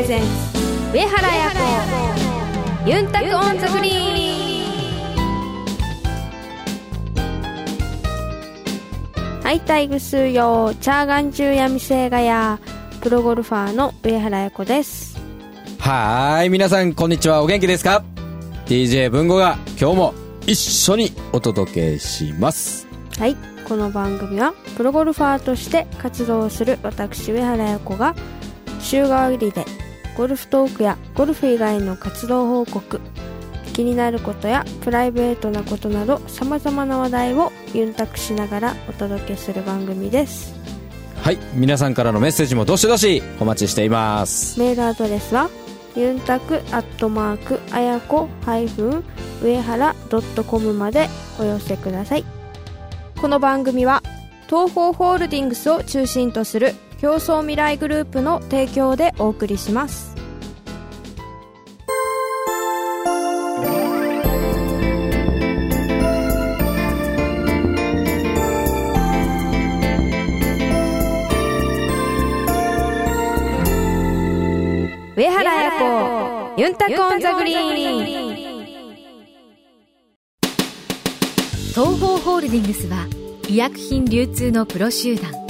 レゼンツ上原彩子ユンタク on the green はいたいぐすーよーちゃーがんじゅうやみせーがやプロゴルファーの上原彩子ですはーい、皆さん、こんにちは。お元気ですか ?DJ 文吾が今日も一緒にお届けします。はいこの番組はプロゴルファーとして活動する私上原彩子が週替わりでゴルフトークやゴルフ以外の活動報告気になることやプライベートなことなどさまざまな話題をユンタクしながらお届けする番組ですはい、皆さんからのメッセージもどしどしお待ちしています。メールアドレスはユンタクアットマークあやこハイフン上原ドットコムまでお寄せくださいこの番組は東方ホールディングスを中心とする競争未来グループの提供でお送りします。上原彩子ユンタクオンザグリーン。東方ホールディングスは医薬品流通のプロ集団。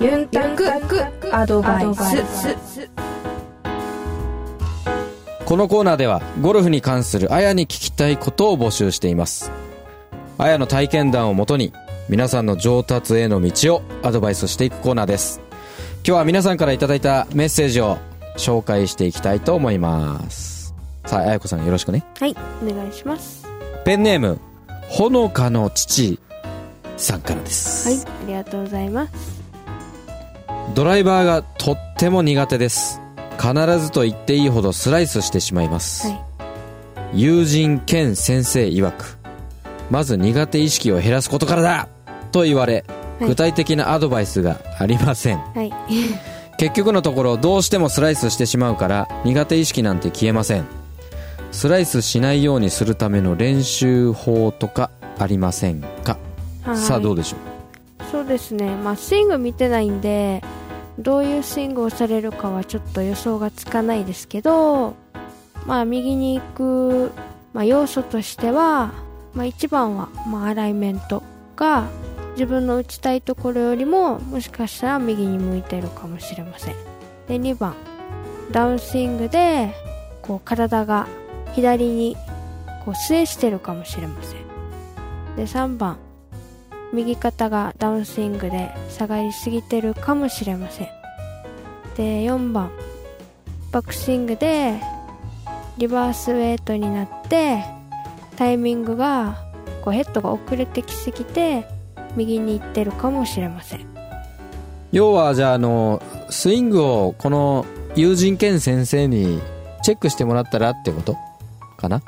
ユンタクアドバイスこのコーナーでは、ゴルフに関するあやに聞きたいことを募集しています。あやの体験談をもとに、皆さんの上達への道をアドバイスしていくコーナーです。今日は皆さんからいただいたメッセージを紹介していきたいと思います。さあ、あやこさんよろしくね。はいお願いしますペンネーム、ほのかの父さんからです。はいありがとうございますドライバーがとっても苦手です。必ずと言っていいほどスライスしてしまいます。はい友人兼先生曰く、まず苦手意識を減らすことからだと言われ、はい具体的なアドバイスがありません。はい 結局のところどうしてもスライスしてしまうから苦手意識なんて消えません。スライスしないようにするための練習法とかありませんか、はいさあどうでしょう？そうですねまあスイング見てないんでどういうスイングをされるかはちょっと予想がつかないですけどまあ右に行く、まあ、要素としては、まあ、一番は、まあ、アライメントが自分の打ちたいところよりももしかしたら右に向いてるかもしれません。で2番ダウンスイングでこう体が左にこう据えしてるかもしれません。で3番右肩がダウンスイングで下がりすぎてるかもしれません。で4番。バックスイングでリバースウェイトになってタイミングがこうヘッドが遅れてきすぎて右に行ってるかもしれません。要はじゃああのスイングをこの友人兼先生にチェックしてもらったらってこと？かな？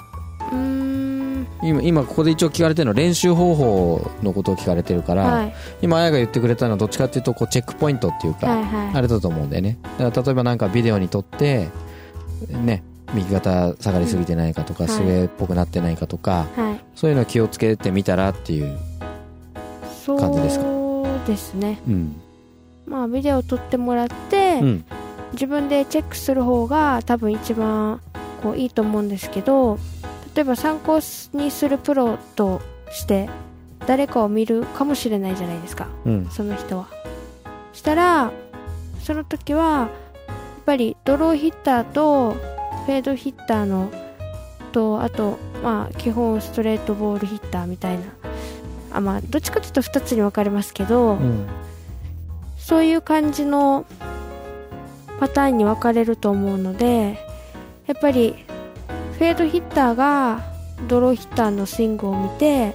今今ここで一応聞かれてるの練習方法のことを聞かれてるから、はい。今あやが言ってくれたのはどっちかっていうとこうチェックポイントっていうか、はいはい。あれだと思うんだよね。だから例えばなんかビデオに撮ってね右肩下がりすぎてないかとか、はい。スウェーっぽくなってないかとかはい。そういうの気をつけてみたらっていうそう感じですか？ですね。うん。まあビデオ撮ってもらって、うん。自分でチェックする方が多分一番こういいと思うんですけど例えば参考にするプロとして誰かを見るかもしれないじゃないですか。うん。その人は。したらその時はやっぱりドローヒッターとフェードヒッターのとあとまあ基本ストレートボールヒッターみたいな。あまあどっちかというと2つに分かれますけど、うん。そういう感じのパターンに分かれると思うのでやっぱりフェードヒッターがドローヒッターのスイングを見て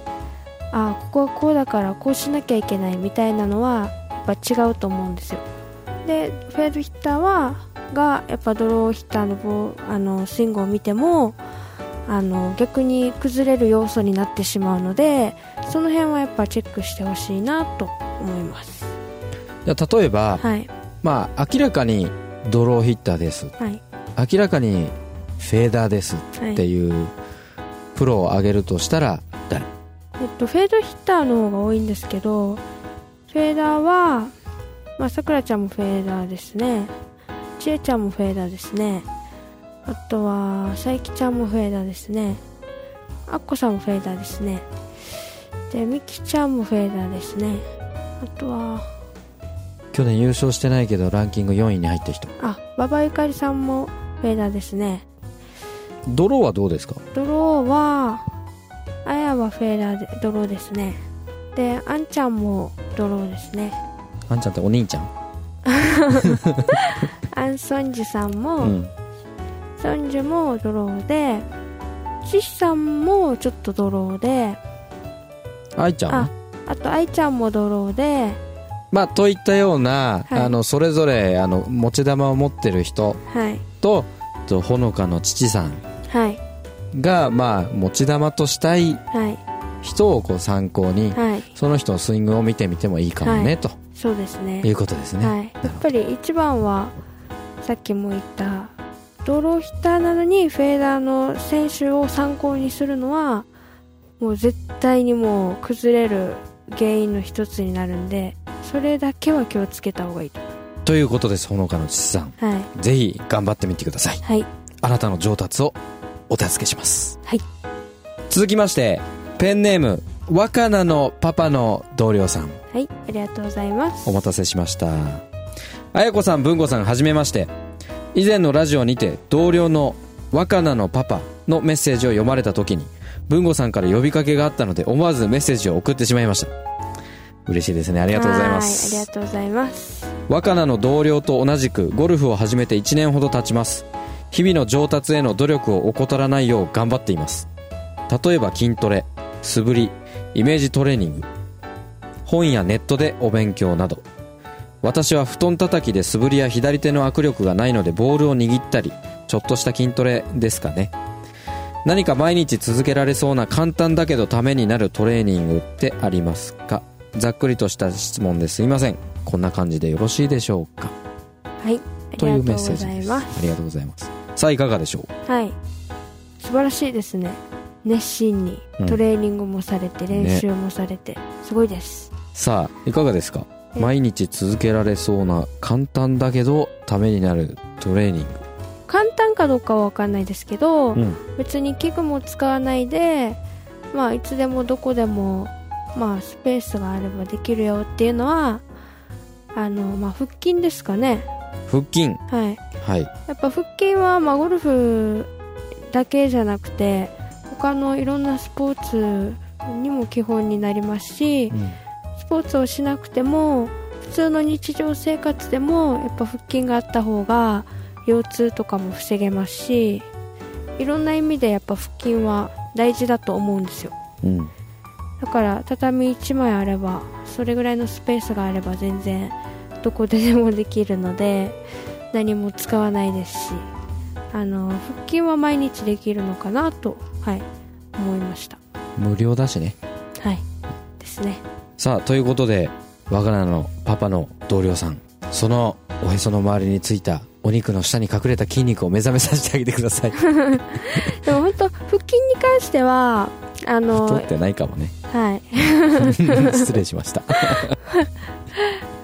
あここはこうだからこうしなきゃいけないみたいなのはやっぱ違うと思うんですよ。でフェードヒッターはがやっぱドローヒッターのボーあのスイングを見てもあの逆に崩れる要素になってしまうのでその辺はやっぱチェックしてほしいなと思います。じゃあ例えば、はい。まあ明らかにドローヒッターです。はい。明らかにフェーダーですはいっていうプロを挙げるとしたら誰？えっと、フェードヒッターの方が多いんですけどフェーダーはまあさくらちゃんもフェーダーですね。ちえちゃんもフェーダーですね。あとはさゆきちゃんもフェーダーですね。あっこさんもフェーダーですね。でみきちゃんもフェーダーですね。あとは去年優勝してないけどランキング4位に入った人。あ馬場ゆかりさんもフェーダーですねドローはどうですか？ドローはあやはフェーダーでドローですね。であんちゃんもドローですね。あんちゃんってお兄ちゃん？アン・ソンジュさんも、うん。ソンジュもドローでシシさんもちょっとドローで愛ちゃんは？ああと愛ちゃんもドローでまあといったような、はい。あのそれぞれあの持ち玉を持ってる人はい。ととほのかの父さん。はいがまあ持ち玉としたいはい。人をこう参考に、はい。その人のスイングを見てみてもいいかもね、はい。とそうですね。いうことですね、はい、やっぱり一番はさっきも言ったドローヒッターなのにフェーダーの選手を参考にするのはもう絶対にもう崩れる原因の一つになるんでそれだけは気をつけた方がいいと。ということですほのかの父さん。はい。ぜひ頑張ってみてください。はい。あなたの上達をお助けします。はい。続きましてペンネーム若菜のパパの同僚さん。はいありがとうございます。お待たせしました。あやこさん文吾さんはじめまして。以前のラジオにて同僚の若菜のパパのメッセージを読まれた時に文吾さんから呼びかけがあったので思わずメッセージを送ってしまいました。嬉しいですね。ありがとうございます。はいありがとうございます。若菜の同僚と同じくゴルフを始めて1年ほど経ちます日々の上達への努力を怠らないよう頑張っています。例えば筋トレ素振りイメージトレーニング本やネットでお勉強など。私は布団叩きで素振りや左手の握力がないのでボールを握ったりちょっとした筋トレですかね。何か毎日続けられそうな簡単だけどためになるトレーニングってありますか？ざっくりとした質問ですいません。こんな感じでよろしいでしょうか？はい。あというメッセージです。ありがとうございますさあいかがでしょう？はい。素晴らしいですね。熱心にうん。トレーニングもされて、練習もされて。すごいです。さあいかがですか？え。毎日続けられそうな簡単だけどためになるトレーニン簡単かどうかは分かんないですけど、グ、うん、別に器具も使わないでまあいつでもどこでもまあスペースがあればできるよっていうのはあのまあ腹筋ですかね腹筋。はい。はい。やっぱ腹筋はまあゴルフだけじゃなくて他のいろんなスポーツにも基本になりますしうん。スポーツをしなくても普通の日常生活でもやっぱ腹筋があった方が腰痛とかも防げますしいろんな意味でやっぱ腹筋は大事だと思うんですよ。うん。だから畳1枚あればそれぐらいのスペースがあれば全然どこででもできるので何も使わないですしあの腹筋は毎日できるのかなとはい思いました。無料だしね。はいですね。さあということで我が家のパパの同僚さんそのおへその周りについたお肉の下に隠れた筋肉を目覚めさせてあげてください。でも本当腹筋に関してはあの太ってないかもね。はい。失礼しました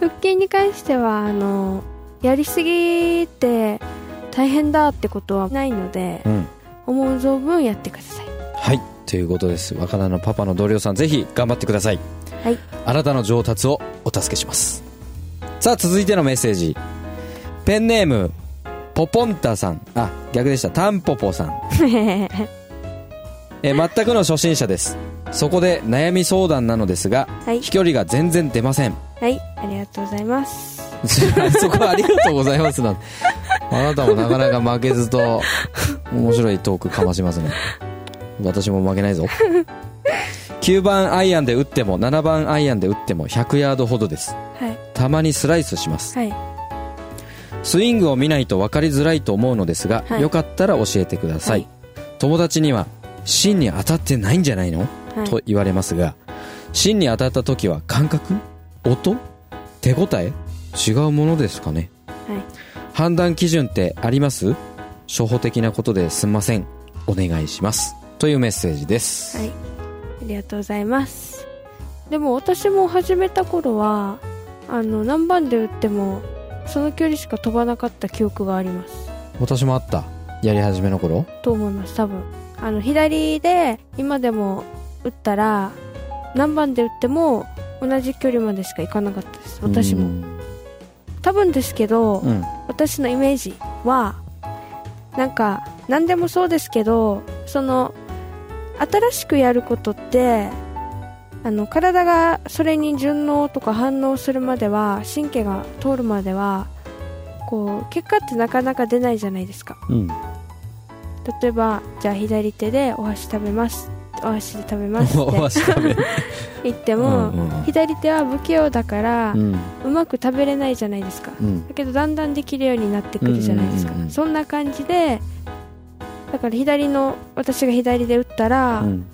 腹筋に関してはあのやりすぎて大変だってことはないのでうん。思う存分やってください。はい。ということです。若菜のパパの同僚さんぜひ頑張ってください。はい。あなたの上達をお助けします。さあ続いてのメッセージ。ペンネームポポンタさん。あ逆でした。タンポポさん。えー全くの初心者です。そこで悩み相談なのですがはい。飛距離が全然出ませんはいありがとうございます。そこはありがとうございますなんあなたもなかなか負けずと面白いトークかましますね。私も負けないぞ。9番アイアンで打っても7番アイアンで打っても100ヤードほどです。はい。たまにスライスします。はい。スイングを見ないと分かりづらいと思うのですが、はい。よかったら教えてください、はい。友達には芯に当たってないんじゃないの、はい。と言われますが芯に当たった時は感覚？音？手応え？違うものですかね？はい。判断基準ってあります？初歩的なことですんません。お願いします。というメッセージです、はい。ありがとうございます。でも私も始めた頃はあの何番で打ってもその距離しか飛ばなかった記憶があります。私もあった。やり始めの頃？と思います多分。あの左で今でも打ったら何番で打っても同じ距離までしか行かなかったです。私も。うん多分ですけど、うん。私のイメージはなんか何でもそうですけどその新しくやることってあの体がそれに順応とか反応するまでは神経が通るまではこう結果ってなかなか出ないじゃないですか。うん。例えばじゃあ左手でお箸食べますお箸で食べますおって 言っても、うんうん。左手は不器用だから、ううんまく食べれないじゃないですか。うん。だけどだんだんできるようになってくるじゃないですか、うんうんうんうん。そんな感じでだから左の私が左で打ったら、やうん。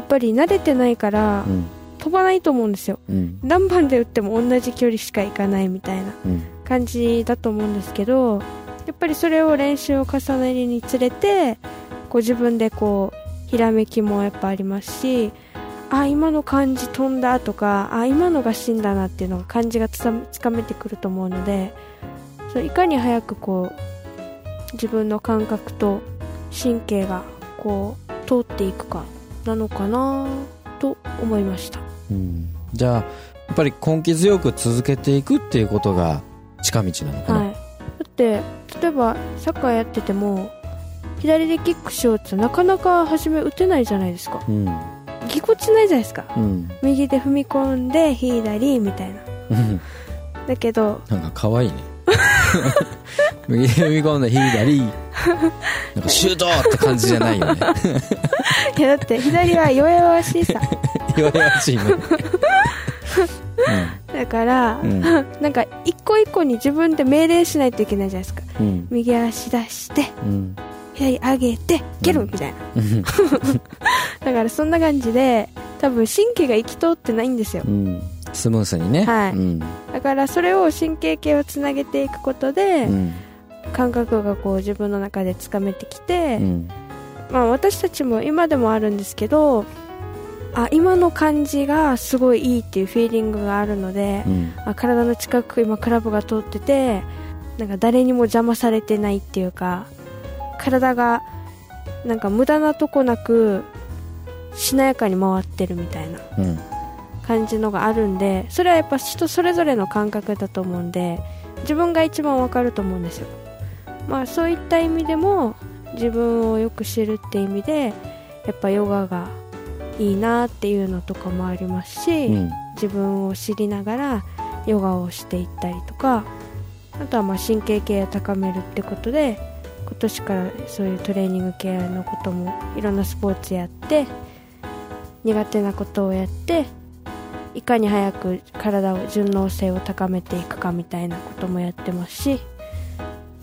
っぱり慣れてないから、うん。飛ばないと思うんですよ。うん。何番で打っても同じ距離しか行かないみたいなうん。感じだと思うんですけどやっぱりそれを練習を重ねるにつれてこう自分でこうひらめきもやっぱありますしあ今の感じ飛んだとかあ今のが芯だなっていうのが感じがつかつかめてくると思うのでそういかに早くこう自分の感覚と神経がこう通っていくかなのかなと思いました。うん。じゃあやっぱり根気強く続けていくっていうことが近道なのかな、はい、だって例えばサッカーやってても左でキックしようってなかなか初め打てないじゃないですか。うん。ぎこちないじゃないですか。うん。右で踏み込んで左みたいな。うん。だけどなんか可愛いね。右で踏み込んで左。なんかシュートって感じじゃないよね。いやだって左は弱々しいさ。弱々しいね。だから、うん。なんか一個一個に自分で命令しないといけないじゃないですか。うん。右足出してうん左上げて蹴るみたいな、うん。だからそんな感じで多分神経が行き通ってないんですよ。うん。スムースにね。はい。うん。だからそれを神経系をつなげていくことで、うん。感覚がこう自分の中でつかめてきて、うん。まあ、私たちも今でもあるんですけどあ今の感じがすごいいいっていうフィーリングがあるので、うん。あ体の近く今クラブが通っててなんか誰にも邪魔されてないっていうか体がなんか無駄なとこなくしなやかに回ってるみたいなうん。感じのがあるんでそれはやっぱ人それぞれの感覚だと思うんで自分が一番わかると思うんですよ。まあそういった意味でも自分をよく知るって意味でやっぱヨガがいいなっていうのとかもありますし、うん。自分を知りながらヨガをしていったりとかあとはまあ神経系を高めるってことで今年からそういうトレーニング系のこともいろんなスポーツやって苦手なことをやっていかに早く体を順応性を高めていくかみたいなこともやってますし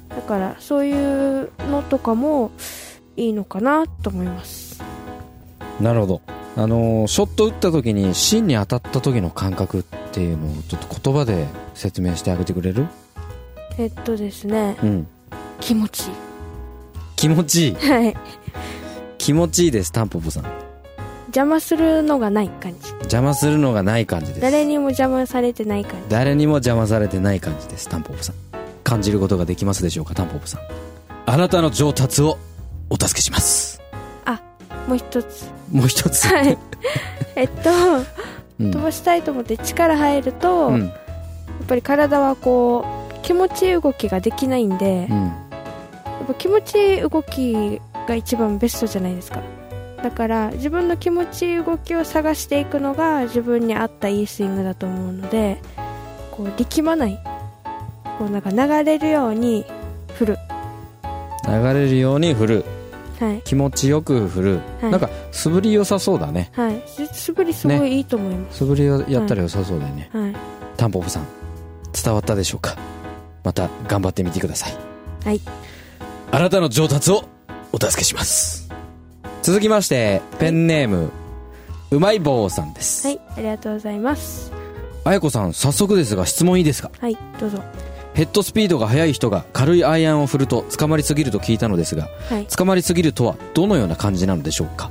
だからそういうのとかもいいのかなと思います。なるほど。あのーショット打った時に芯に当たった時の感覚っていうのをちょっと言葉で説明してあげてくれる？えっとですねうん。気持ち。いい気持ちいい。はい。気持ちいいですタンポポさん。邪魔するのがない感じ。邪魔するのがない感じです。誰にも邪魔されてない感じ。誰にも邪魔されてない感じですタンポポさん。感じることができますでしょうかタンポポさん。あなたの上達をお助けします。もう一つ。もう一つ。はい。えっとうん。飛ばしたいと思って力入ると、うん。やっぱり体はこう気持ちいい動きができないんで、うん。やっぱ気持ちいい動きが一番ベストじゃないですか。だから自分の気持ちいい動きを探していくのが自分に合ったいいスイングだと思うのでこう力まない。こうなんか流れるように振る。流れるように振る。はい。気持ちよく振る、はい。なんか素振り良さそうだね。はい。す素振りすごいいいと思います、素振りをやったら良さそうだよね。はい。タンポポさん伝わったでしょうか？また頑張ってみてください。はいあなたの上達をお助けします。続きましてペンネーム、うまい棒さんです、はいありがとうございます。あやこさん早速ですが質問いいですか？はいどうぞ。ヘッドスピードが速い人が軽いアイアンを振ると捕まりすぎると聞いたのですがはい。捕まりすぎるとはどのような感じなのでしょうか？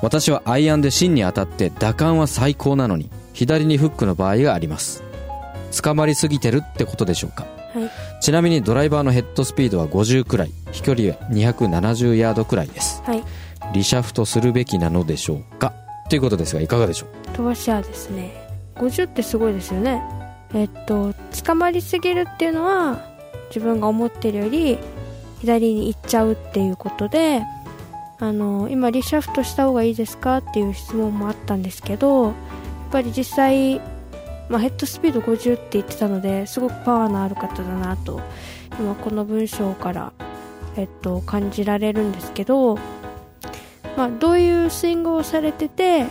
私はアイアンで芯に当たって打感は最高なのに左にフックの場合があります。捕まりすぎてるってことでしょうか？はい。ちなみにドライバーのヘッドスピードは50くらい飛距離は270ヤードくらいです。はい。リシャフトするべきなのでしょうか？ということですがいかがでしょう？飛ばしはですね。50ってすごいですよね。えっと捕まりすぎるっていうのは自分が思ってるより左に行っちゃうっていうことであの今リシャフトした方がいいですか？っていう質問もあったんですけどやっぱり実際、まあ、ヘッドスピード50って言ってたのですごくパワーのある方だなと今この文章から、えっと、感じられるんですけど、まあ、どういうスイングをされてて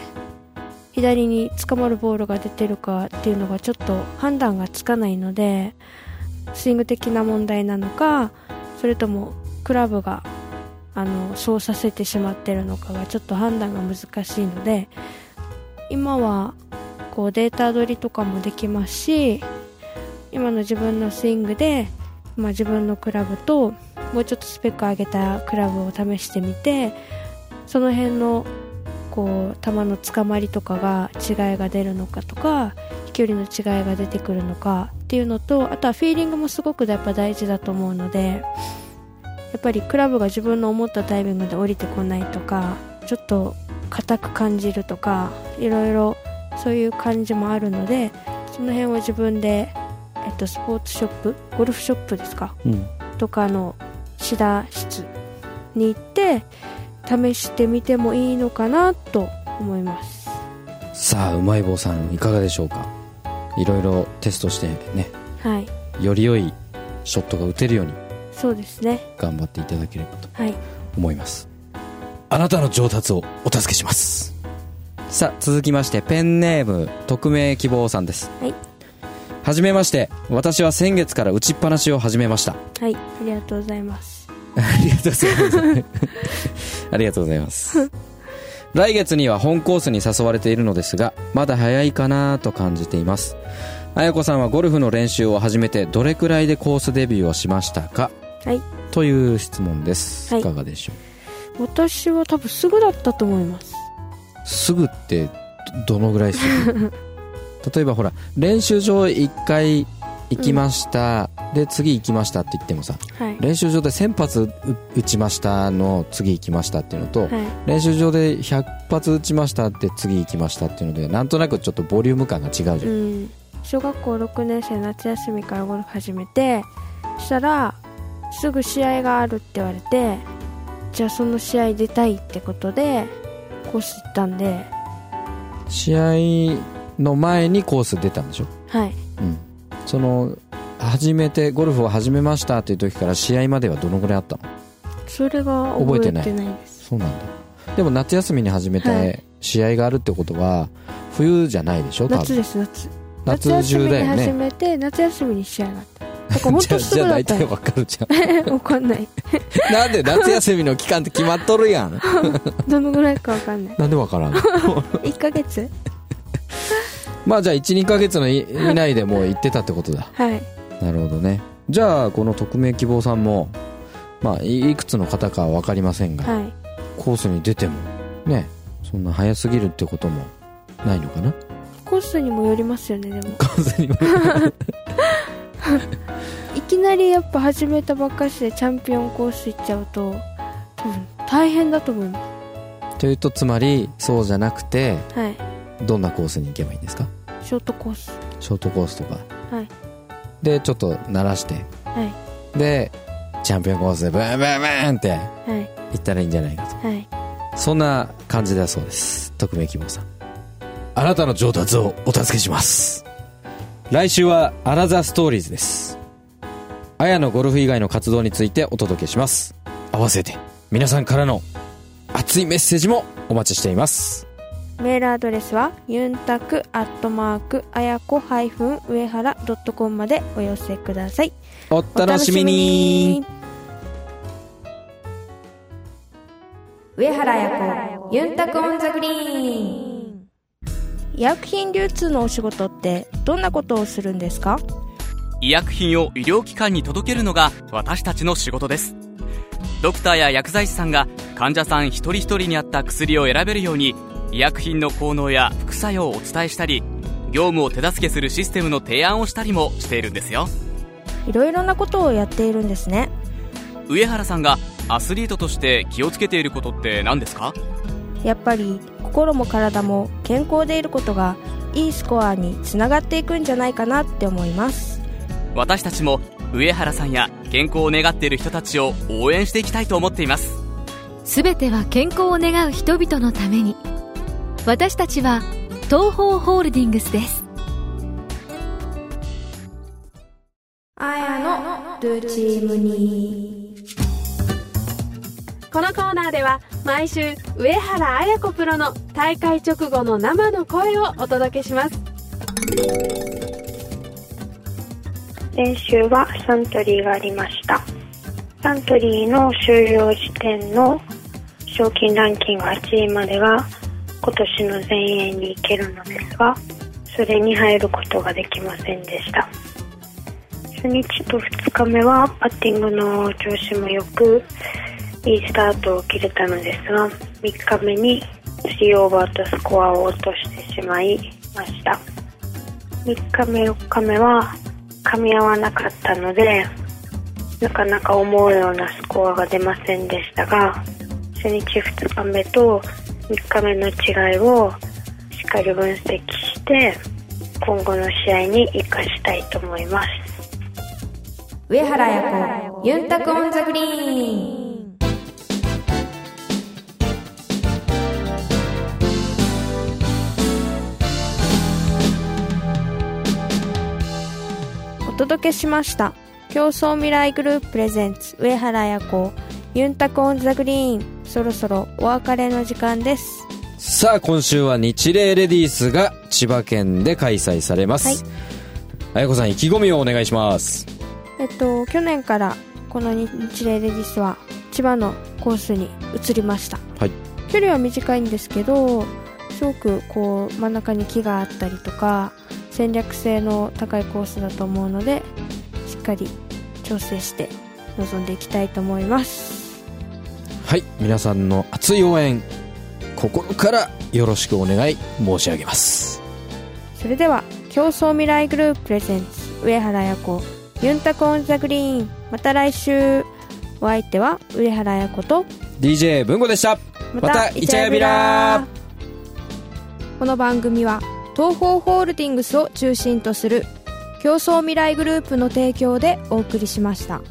左に捕まるボールが出てるかっていうのがちょっと判断がつかないのでスイング的な問題なのかそれともクラブがあのそうさせてしまってるのかがちょっと判断が難しいので今はこうデータ取りとかもできますし今の自分のスイングで、まあ、自分のクラブともうちょっとスペック上げたクラブを試してみてその辺のこう球のつかまりとかが違いが出るのかとか飛距離の違いが出てくるのかっていうのとあとはフィーリングもすごくやっぱ大事だと思うのでやっぱりクラブが自分の思ったタイミングで降りてこないとかちょっと硬く感じるとかいろいろそういう感じもあるのでその辺を自分で、えっと、スポーツショップゴルフショップですかうん。とかのシダ室に行って試してみてもいいのかなと思います。さあうまい棒さんいかがでしょうか？いろいろテストしてね。はい。より良いショットが打てるようにそうですね。頑張っていただければとはい。思います。あなたの上達をお助けしますさあ続きましてペンネーム匿名希望さんです。はい。はじめまして。私は先月から打ちっぱなしを始めました。はい。ありがとうございます。ありがとうございます。ありがとうございます。来月には本コースに誘われているのですがまだ早いかなと感じています。綾子さんはゴルフの練習を始めてどれくらいでコースデビューをしましたか？はい。という質問です、はい。いかがでしょう？私は多分すぐだったと思いますすぐってどどのぐらいすぐ 例えばほら練習場1回行きました、で次行きましたって言ってもさはい。練習場で1000発う打ちましたの次行きましたっていうのと、はい。練習場で100発打ちましたって次行きましたっていうのでなんとなくちょっとボリューム感が違うじゃん、うん。小学校6年生夏休みからゴルフ始めてそしたらすぐ試合があるって言われてじゃあその試合出たいってことでコース行ったんで。試合の前にコース出たんでしょ？はい。うん。その初めてゴルフを始めましたっていう時から試合まではどのぐらいあったの？それが覚えてない。です。そうなんだ。でも夏休みに始めはて試合があるってことは冬じゃないでしょ？多分。夏です夏。夏夏休みに中だよね始めて夏休みに試合があっただから本当すじゃあぐだったよ大体わかるじゃん。わかんない。なんで夏休みの期間って決まっとるやん。どのぐらいかわかんない。なんでわからんの？1ヶ月？まあじゃあ12ヶ月のい以内でもう行ってたってことだ。はい。なるほどね。じゃあこの匿名希望さんもまあいいくつの方かは分かりませんが、はい。コースに出てもねそんな早すぎるってこともないのかな？コースにもよりますよねでも。コースにも いきなりやっぱ始めたばっかしでチャンピオンコース行っちゃうと多分大変だと思いまというとつまりそうじゃなくてすはい。どんなコースに行けばいいんですか？ショートコース。ショートコースとか。はい。でちょっと鳴らして。はい。でチャンピオンコースでブンブンブンってはい。行ったらいいんじゃないかと。はい。そんな感じだそうです。匿名希望さん。あなたの上達をお助けします。来週はアナザーストーリーズですあやのゴルフ以外の活動についてお届けします。合わせて皆さんからの熱いメッセージもお待ちしています。メールアドレスはユンタクアットマークあやこ上原ドットコムまでお寄せください。お楽しみに。上原彩子ユンタク on the green。医薬品流通のお仕事ってどんなことをするんですか？医薬品を医療機関に届けるのが私たちの仕事です。ドクターや薬剤師さんが患者さん一人一人に合った薬を選べるように医薬品の効能や副作用をお伝えしたり業務を手助けするシステムの提案をしたりもしているんですよ。いろいろなことをやっているんですね。上原さんがアスリートとして気をつけていることって何ですか？やっぱり心も体も健康でいることがいいスコアにつながっていくんじゃないかなって思います私たちも上原さんや健康を願っている人たちを応援していきたいと思っています。すべては健康を願う人々のために。私たちは東方ホールディングスです。あやのルーチームにこのコーナーでは毎週上原綾子プロの大会直後の生の声をお届けします先週はサントリーがありました。サントリーの終了時点の賞金ランキング8位までが今年の全英に行けるのですがそれに入ることができませんでした。初日と2日目はパッティングの調子も良くいいスタートを切れたのですが3日目に3オーバーとスコアを落としてしまいました。3日目4日目は噛み合わなかったのでなかなか思うようなスコアが出ませんでしたが初日2日目と3日目の違いをしっかり分析して今後の試合に生かしたいと思います。上原彩子ユンタク on the green。届けしました。協創未来グループ presents 上原彩子ユンタク on the green。そろそろお別れの時間です。さあ今週はニチレイレディースが千葉県で開催されます、はい。あやこさん意気込みをお願いします。えっと去年からこの日霊レディスは千葉のコースに移りました。はい。距離は短いんですけどすごくこう真ん中に木があったりとか戦略性の高いコースだと思うのでしっかり調整して臨んでいきたいと思います。はい皆さんの熱い応援心からよろしくお願い申し上げます。それでは競争未来グループプレゼンツ上原彩子ユンタコオンザグリーン。また来週。お相手は上原彩子と DJ 文吾でした。またイチャヤビラ。この番組は東方ホールディングスを中心とする競争未来グループの提供でお送りしました。